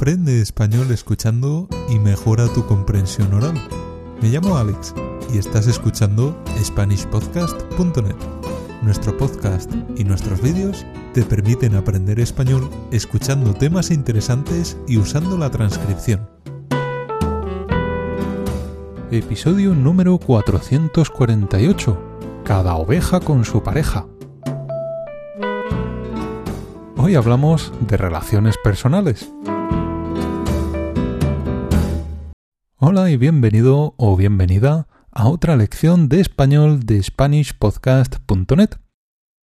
Aprende español escuchando y mejora tu comprensión oral. Me llamo Alex y estás escuchando SpanishPodcast.net. Nuestro podcast y nuestros vídeos te permiten aprender español escuchando temas interesantes y usando la transcripción. Episodio número 448. Cada oveja con su pareja. Hoy hablamos de relaciones personales. Hola y bienvenido o bienvenida a otra lección de español de SpanishPodcast.net.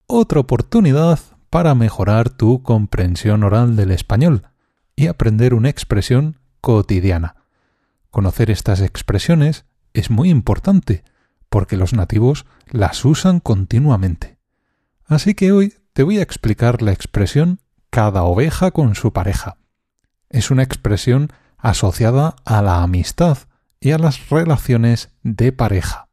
Otra oportunidad para mejorar tu comprensión oral del español y aprender una expresión cotidiana. Conocer estas expresiones es muy importante porque los nativos las usan continuamente. Así que hoy te voy a explicar la expresión cada oveja con su pareja. Es una expresión asociada a la amistad y a las relaciones de pareja.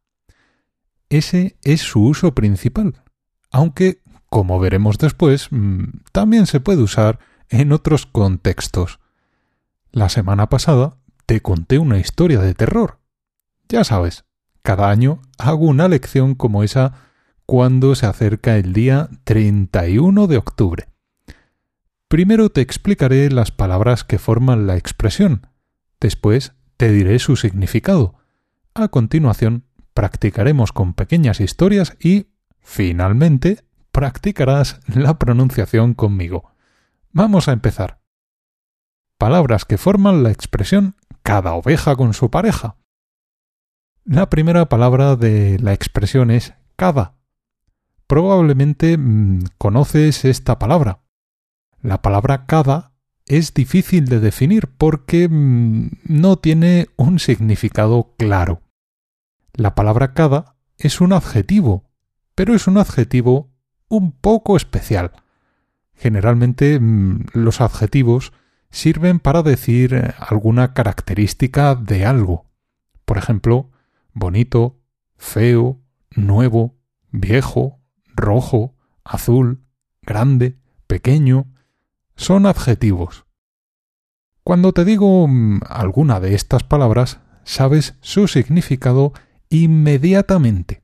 Ese es su uso principal, aunque, como veremos después, mm, también se puede usar en otros contextos. La semana pasada te conté una historia de terror. Ya sabes, cada año hago una lección como esa cuando se acerca el día 31 de octubre. Primero te explicaré las palabras que forman la expresión, después te diré su significado. A continuación, practicaremos con pequeñas historias y, finalmente, practicarás la pronunciación conmigo. Vamos a empezar. Palabras que forman la expresión cada oveja con su pareja. La primera palabra de la expresión es cada. Probablemente mmm, conoces esta palabra. La palabra cada es difícil de definir porque mmm, no tiene un significado claro. La palabra cada es un adjetivo, pero es un adjetivo un poco especial. Generalmente mmm, los adjetivos sirven para decir alguna característica de algo. Por ejemplo, bonito, feo, nuevo, viejo, rojo, azul, grande, pequeño, son adjetivos. Cuando te digo mm, alguna de estas palabras, sabes su significado inmediatamente.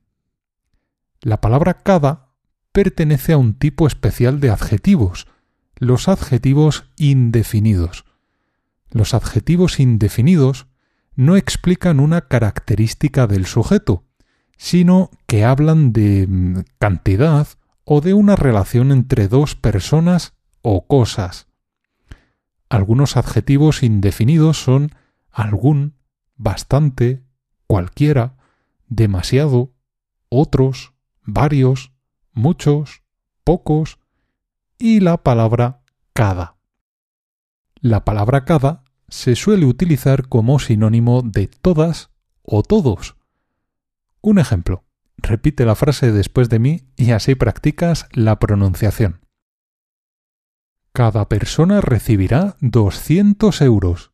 La palabra cada pertenece a un tipo especial de adjetivos, los adjetivos indefinidos. Los adjetivos indefinidos no explican una característica del sujeto, sino que hablan de mm, cantidad o de una relación entre dos personas o cosas. Algunos adjetivos indefinidos son algún, bastante, cualquiera, demasiado, otros, varios, muchos, pocos y la palabra cada. La palabra cada se suele utilizar como sinónimo de todas o todos. Un ejemplo. Repite la frase después de mí y así practicas la pronunciación. Cada persona recibirá 200 euros.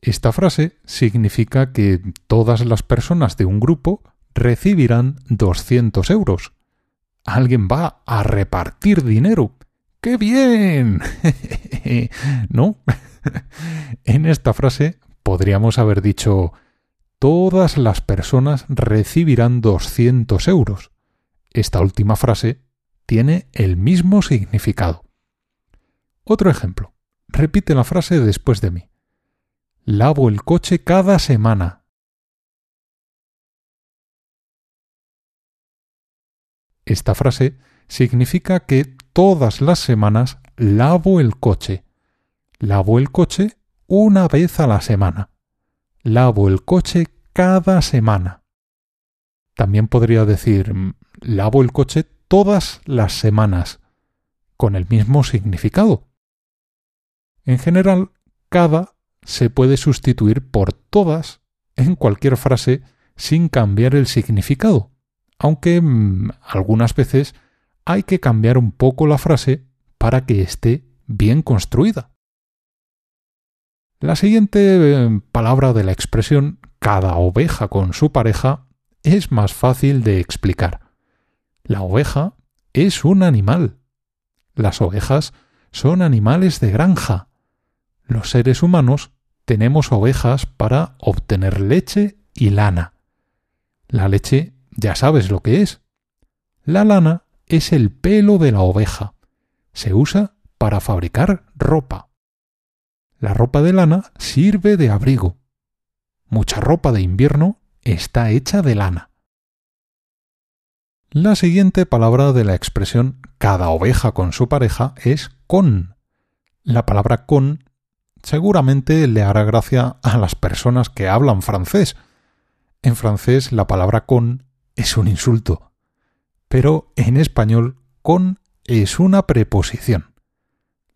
Esta frase significa que todas las personas de un grupo recibirán 200 euros. Alguien va a repartir dinero. ¡Qué bien! ¿No? en esta frase podríamos haber dicho todas las personas recibirán 200 euros. Esta última frase tiene el mismo significado. Otro ejemplo. Repite la frase después de mí. Lavo el coche cada semana. Esta frase significa que todas las semanas lavo el coche. Lavo el coche una vez a la semana lavo el coche cada semana. También podría decir mm, lavo el coche todas las semanas, con el mismo significado. En general, cada se puede sustituir por todas en cualquier frase sin cambiar el significado, aunque mmm, algunas veces hay que cambiar un poco la frase para que esté bien construida. La siguiente eh, palabra de la expresión cada oveja con su pareja es más fácil de explicar. La oveja es un animal. Las ovejas son animales de granja. Los seres humanos tenemos ovejas para obtener leche y lana. La leche ya sabes lo que es. La lana es el pelo de la oveja. Se usa para fabricar ropa. La ropa de lana sirve de abrigo. Mucha ropa de invierno está hecha de lana. La siguiente palabra de la expresión cada oveja con su pareja es con. La palabra con seguramente le hará gracia a las personas que hablan francés. En francés la palabra con es un insulto, pero en español con es una preposición.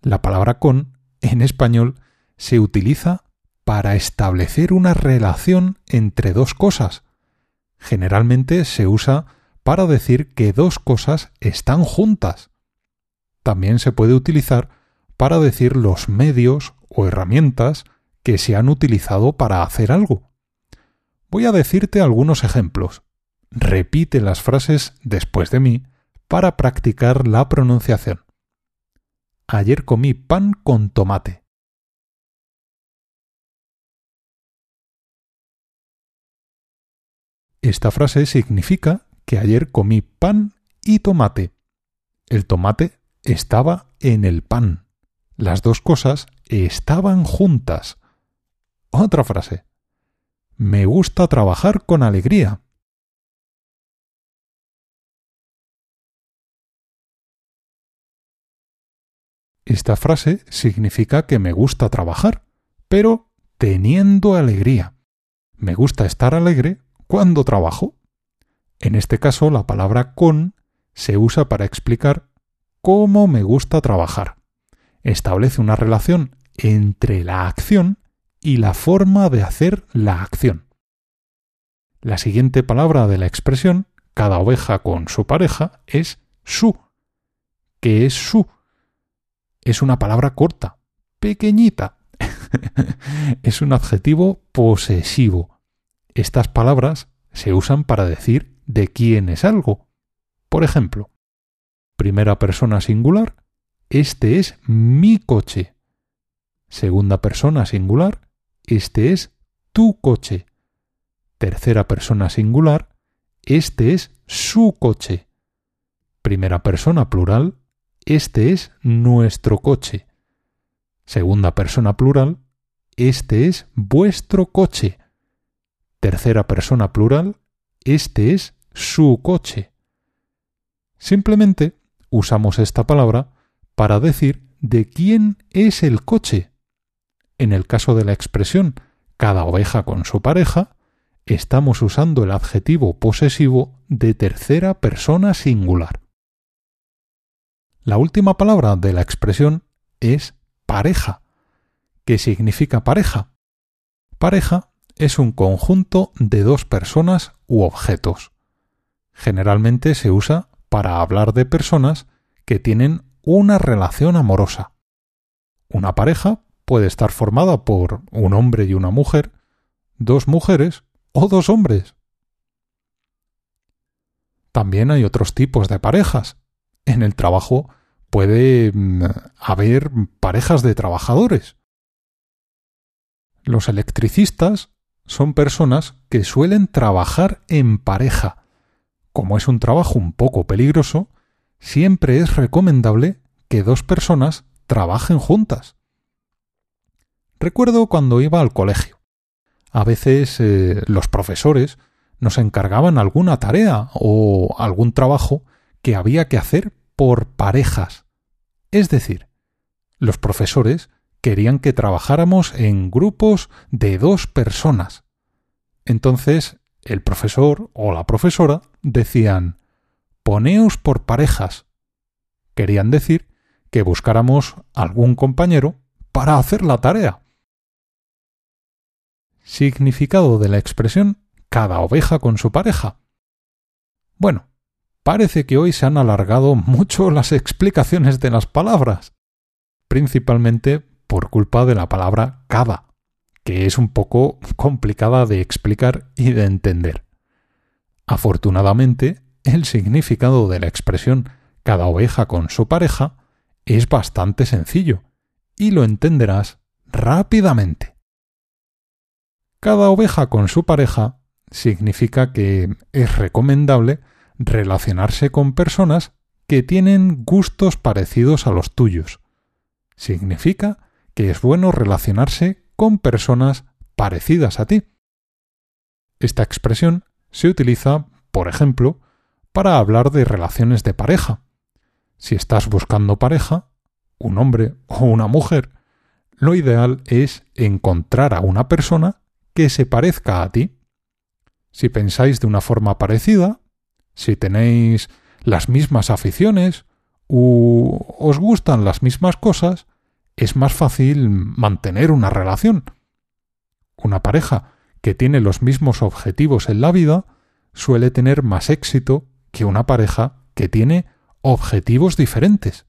La palabra con en español se utiliza para establecer una relación entre dos cosas. Generalmente se usa para decir que dos cosas están juntas. También se puede utilizar para decir los medios o herramientas que se han utilizado para hacer algo. Voy a decirte algunos ejemplos. Repite las frases después de mí para practicar la pronunciación. Ayer comí pan con tomate. Esta frase significa que ayer comí pan y tomate. El tomate estaba en el pan. Las dos cosas estaban juntas. Otra frase. Me gusta trabajar con alegría. Esta frase significa que me gusta trabajar, pero teniendo alegría. Me gusta estar alegre cuando trabajo. En este caso, la palabra con se usa para explicar cómo me gusta trabajar establece una relación entre la acción y la forma de hacer la acción. La siguiente palabra de la expresión, cada oveja con su pareja, es su. ¿Qué es su? Es una palabra corta, pequeñita. es un adjetivo posesivo. Estas palabras se usan para decir de quién es algo. Por ejemplo, primera persona singular, este es mi coche. Segunda persona singular, este es tu coche. Tercera persona singular, este es su coche. Primera persona plural, este es nuestro coche. Segunda persona plural, este es vuestro coche. Tercera persona plural, este es su coche. Simplemente usamos esta palabra para decir de quién es el coche. En el caso de la expresión cada oveja con su pareja, estamos usando el adjetivo posesivo de tercera persona singular. La última palabra de la expresión es pareja. ¿Qué significa pareja? Pareja es un conjunto de dos personas u objetos. Generalmente se usa para hablar de personas que tienen una relación amorosa. Una pareja puede estar formada por un hombre y una mujer, dos mujeres o dos hombres. También hay otros tipos de parejas. En el trabajo puede mm, haber parejas de trabajadores. Los electricistas son personas que suelen trabajar en pareja. Como es un trabajo un poco peligroso, siempre es recomendable que dos personas trabajen juntas. Recuerdo cuando iba al colegio. A veces eh, los profesores nos encargaban alguna tarea o algún trabajo que había que hacer por parejas. Es decir, los profesores querían que trabajáramos en grupos de dos personas. Entonces, el profesor o la profesora decían Poneos por parejas. Querían decir que buscáramos algún compañero para hacer la tarea. Significado de la expresión cada oveja con su pareja. Bueno, parece que hoy se han alargado mucho las explicaciones de las palabras, principalmente por culpa de la palabra cada, que es un poco complicada de explicar y de entender. Afortunadamente, el significado de la expresión cada oveja con su pareja es bastante sencillo y lo entenderás rápidamente. Cada oveja con su pareja significa que es recomendable relacionarse con personas que tienen gustos parecidos a los tuyos. Significa que es bueno relacionarse con personas parecidas a ti. Esta expresión se utiliza, por ejemplo, para hablar de relaciones de pareja. Si estás buscando pareja, un hombre o una mujer, lo ideal es encontrar a una persona que se parezca a ti. Si pensáis de una forma parecida, si tenéis las mismas aficiones o os gustan las mismas cosas, es más fácil mantener una relación. Una pareja que tiene los mismos objetivos en la vida suele tener más éxito que una pareja que tiene objetivos diferentes.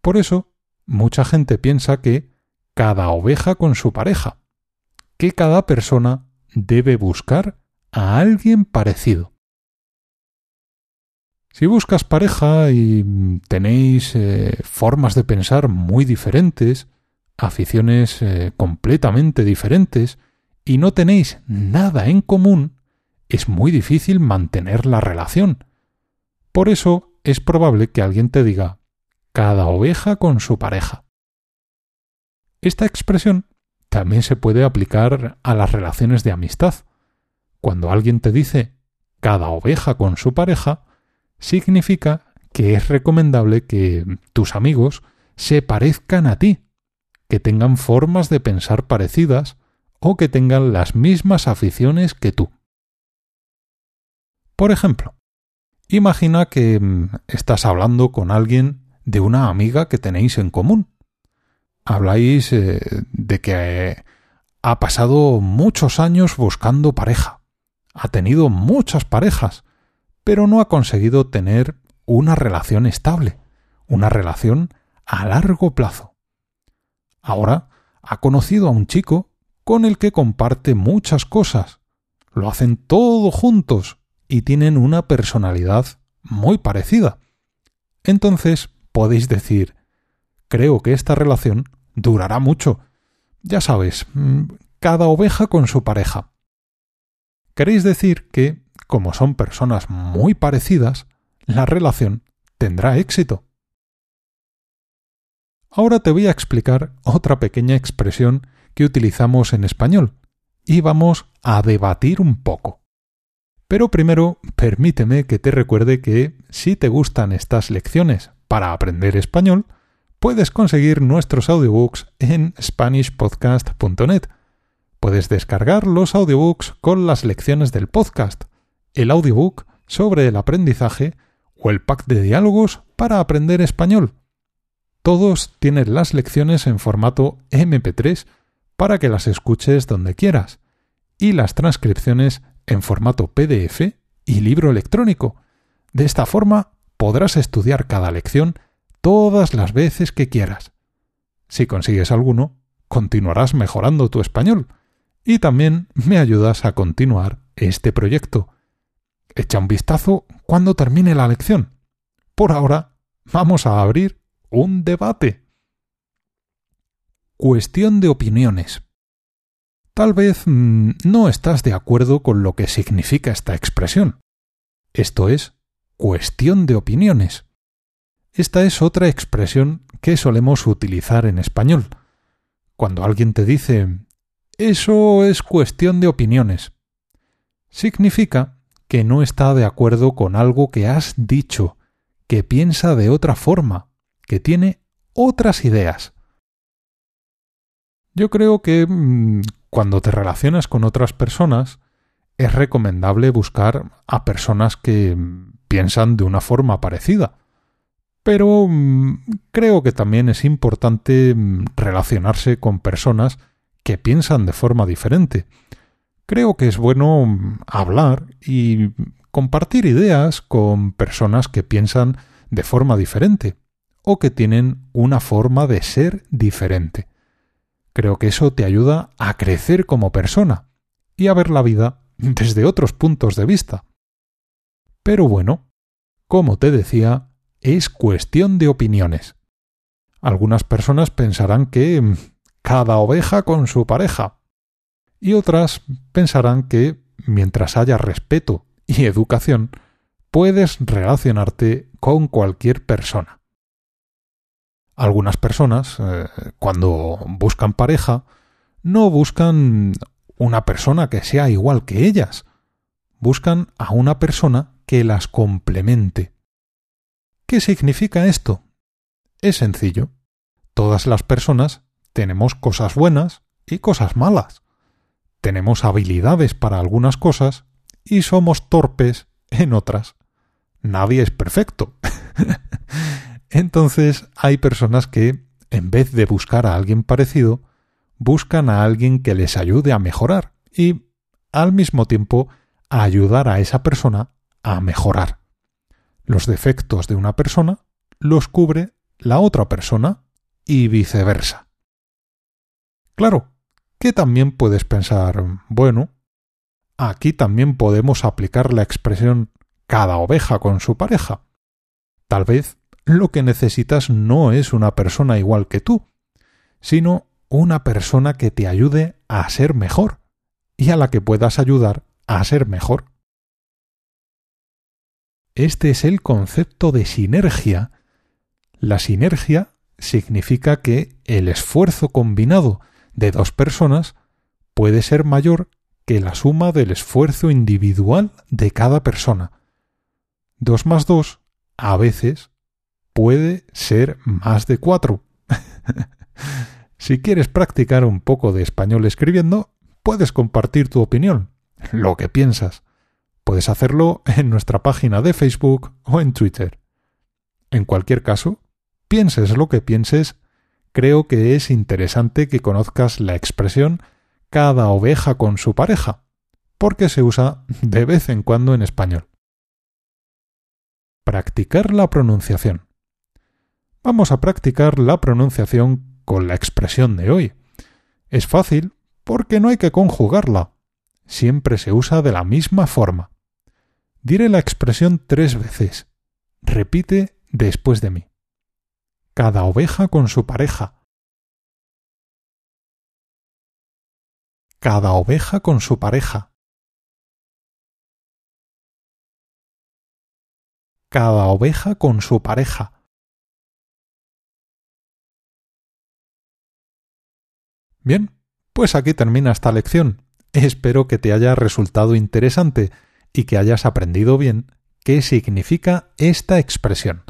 Por eso, mucha gente piensa que cada oveja con su pareja, que cada persona debe buscar a alguien parecido. Si buscas pareja y tenéis eh, formas de pensar muy diferentes, aficiones eh, completamente diferentes, y no tenéis nada en común, es muy difícil mantener la relación. Por eso es probable que alguien te diga cada oveja con su pareja. Esta expresión también se puede aplicar a las relaciones de amistad. Cuando alguien te dice cada oveja con su pareja, significa que es recomendable que tus amigos se parezcan a ti, que tengan formas de pensar parecidas o que tengan las mismas aficiones que tú. Por ejemplo, imagina que mm, estás hablando con alguien de una amiga que tenéis en común. Habláis eh, de que ha pasado muchos años buscando pareja, ha tenido muchas parejas, pero no ha conseguido tener una relación estable, una relación a largo plazo. Ahora ha conocido a un chico con el que comparte muchas cosas. Lo hacen todo juntos y tienen una personalidad muy parecida. Entonces podéis decir, creo que esta relación durará mucho. Ya sabes, mm, cada oveja con su pareja. Queréis decir que, como son personas muy parecidas, la relación tendrá éxito. Ahora te voy a explicar otra pequeña expresión que utilizamos en español y vamos a debatir un poco. Pero primero, permíteme que te recuerde que si te gustan estas lecciones para aprender español, puedes conseguir nuestros audiobooks en SpanishPodcast.net. Puedes descargar los audiobooks con las lecciones del podcast, el audiobook sobre el aprendizaje o el pack de diálogos para aprender español. Todos tienen las lecciones en formato MP3 para que las escuches donde quieras, y las transcripciones en formato PDF y libro electrónico. De esta forma podrás estudiar cada lección todas las veces que quieras. Si consigues alguno, continuarás mejorando tu español y también me ayudas a continuar este proyecto. Echa un vistazo cuando termine la lección. Por ahora, vamos a abrir un debate. Cuestión de opiniones. Tal vez mm, no estás de acuerdo con lo que significa esta expresión. Esto es cuestión de opiniones. Esta es otra expresión que solemos utilizar en español. Cuando alguien te dice eso es cuestión de opiniones, significa que no está de acuerdo con algo que has dicho, que piensa de otra forma, que tiene otras ideas. Yo creo que mm, cuando te relacionas con otras personas es recomendable buscar a personas que mm, piensan de una forma parecida. Pero mm, creo que también es importante relacionarse con personas que piensan de forma diferente. Creo que es bueno hablar y compartir ideas con personas que piensan de forma diferente o que tienen una forma de ser diferente. Creo que eso te ayuda a crecer como persona y a ver la vida desde otros puntos de vista. Pero bueno, como te decía, es cuestión de opiniones. Algunas personas pensarán que mm, cada oveja con su pareja. Y otras pensarán que, mientras haya respeto y educación, puedes relacionarte con cualquier persona. Algunas personas, eh, cuando buscan pareja, no buscan una persona que sea igual que ellas, buscan a una persona que las complemente. ¿Qué significa esto? Es sencillo. Todas las personas tenemos cosas buenas y cosas malas. Tenemos habilidades para algunas cosas y somos torpes en otras. Nadie es perfecto. Entonces hay personas que, en vez de buscar a alguien parecido, buscan a alguien que les ayude a mejorar y, al mismo tiempo, a ayudar a esa persona a mejorar. Los defectos de una persona los cubre la otra persona y viceversa. Claro, que también puedes pensar, bueno, aquí también podemos aplicar la expresión cada oveja con su pareja. Tal vez lo que necesitas no es una persona igual que tú, sino una persona que te ayude a ser mejor y a la que puedas ayudar a ser mejor. Este es el concepto de sinergia. La sinergia significa que el esfuerzo combinado de dos personas puede ser mayor que la suma del esfuerzo individual de cada persona. Dos más dos, a veces, puede ser más de cuatro. si quieres practicar un poco de español escribiendo, puedes compartir tu opinión, lo que piensas. Puedes hacerlo en nuestra página de Facebook o en Twitter. En cualquier caso, pienses lo que pienses, creo que es interesante que conozcas la expresión cada oveja con su pareja, porque se usa de vez en cuando en español. Practicar la pronunciación vamos a practicar la pronunciación con la expresión de hoy. Es fácil porque no hay que conjugarla. Siempre se usa de la misma forma. Diré la expresión tres veces. Repite después de mí. Cada oveja con su pareja. Cada oveja con su pareja. Cada oveja con su pareja. Bien, pues aquí termina esta lección. Espero que te haya resultado interesante y que hayas aprendido bien qué significa esta expresión.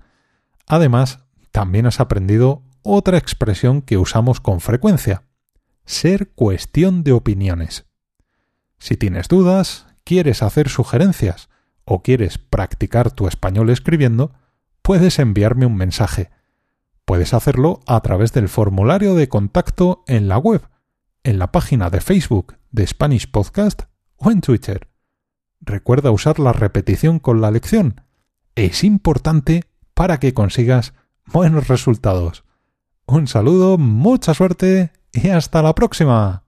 Además, también has aprendido otra expresión que usamos con frecuencia, ser cuestión de opiniones. Si tienes dudas, quieres hacer sugerencias o quieres practicar tu español escribiendo, puedes enviarme un mensaje Puedes hacerlo a través del formulario de contacto en la web, en la página de Facebook de Spanish Podcast o en Twitter. Recuerda usar la repetición con la lección. Es importante para que consigas buenos resultados. Un saludo, mucha suerte y hasta la próxima.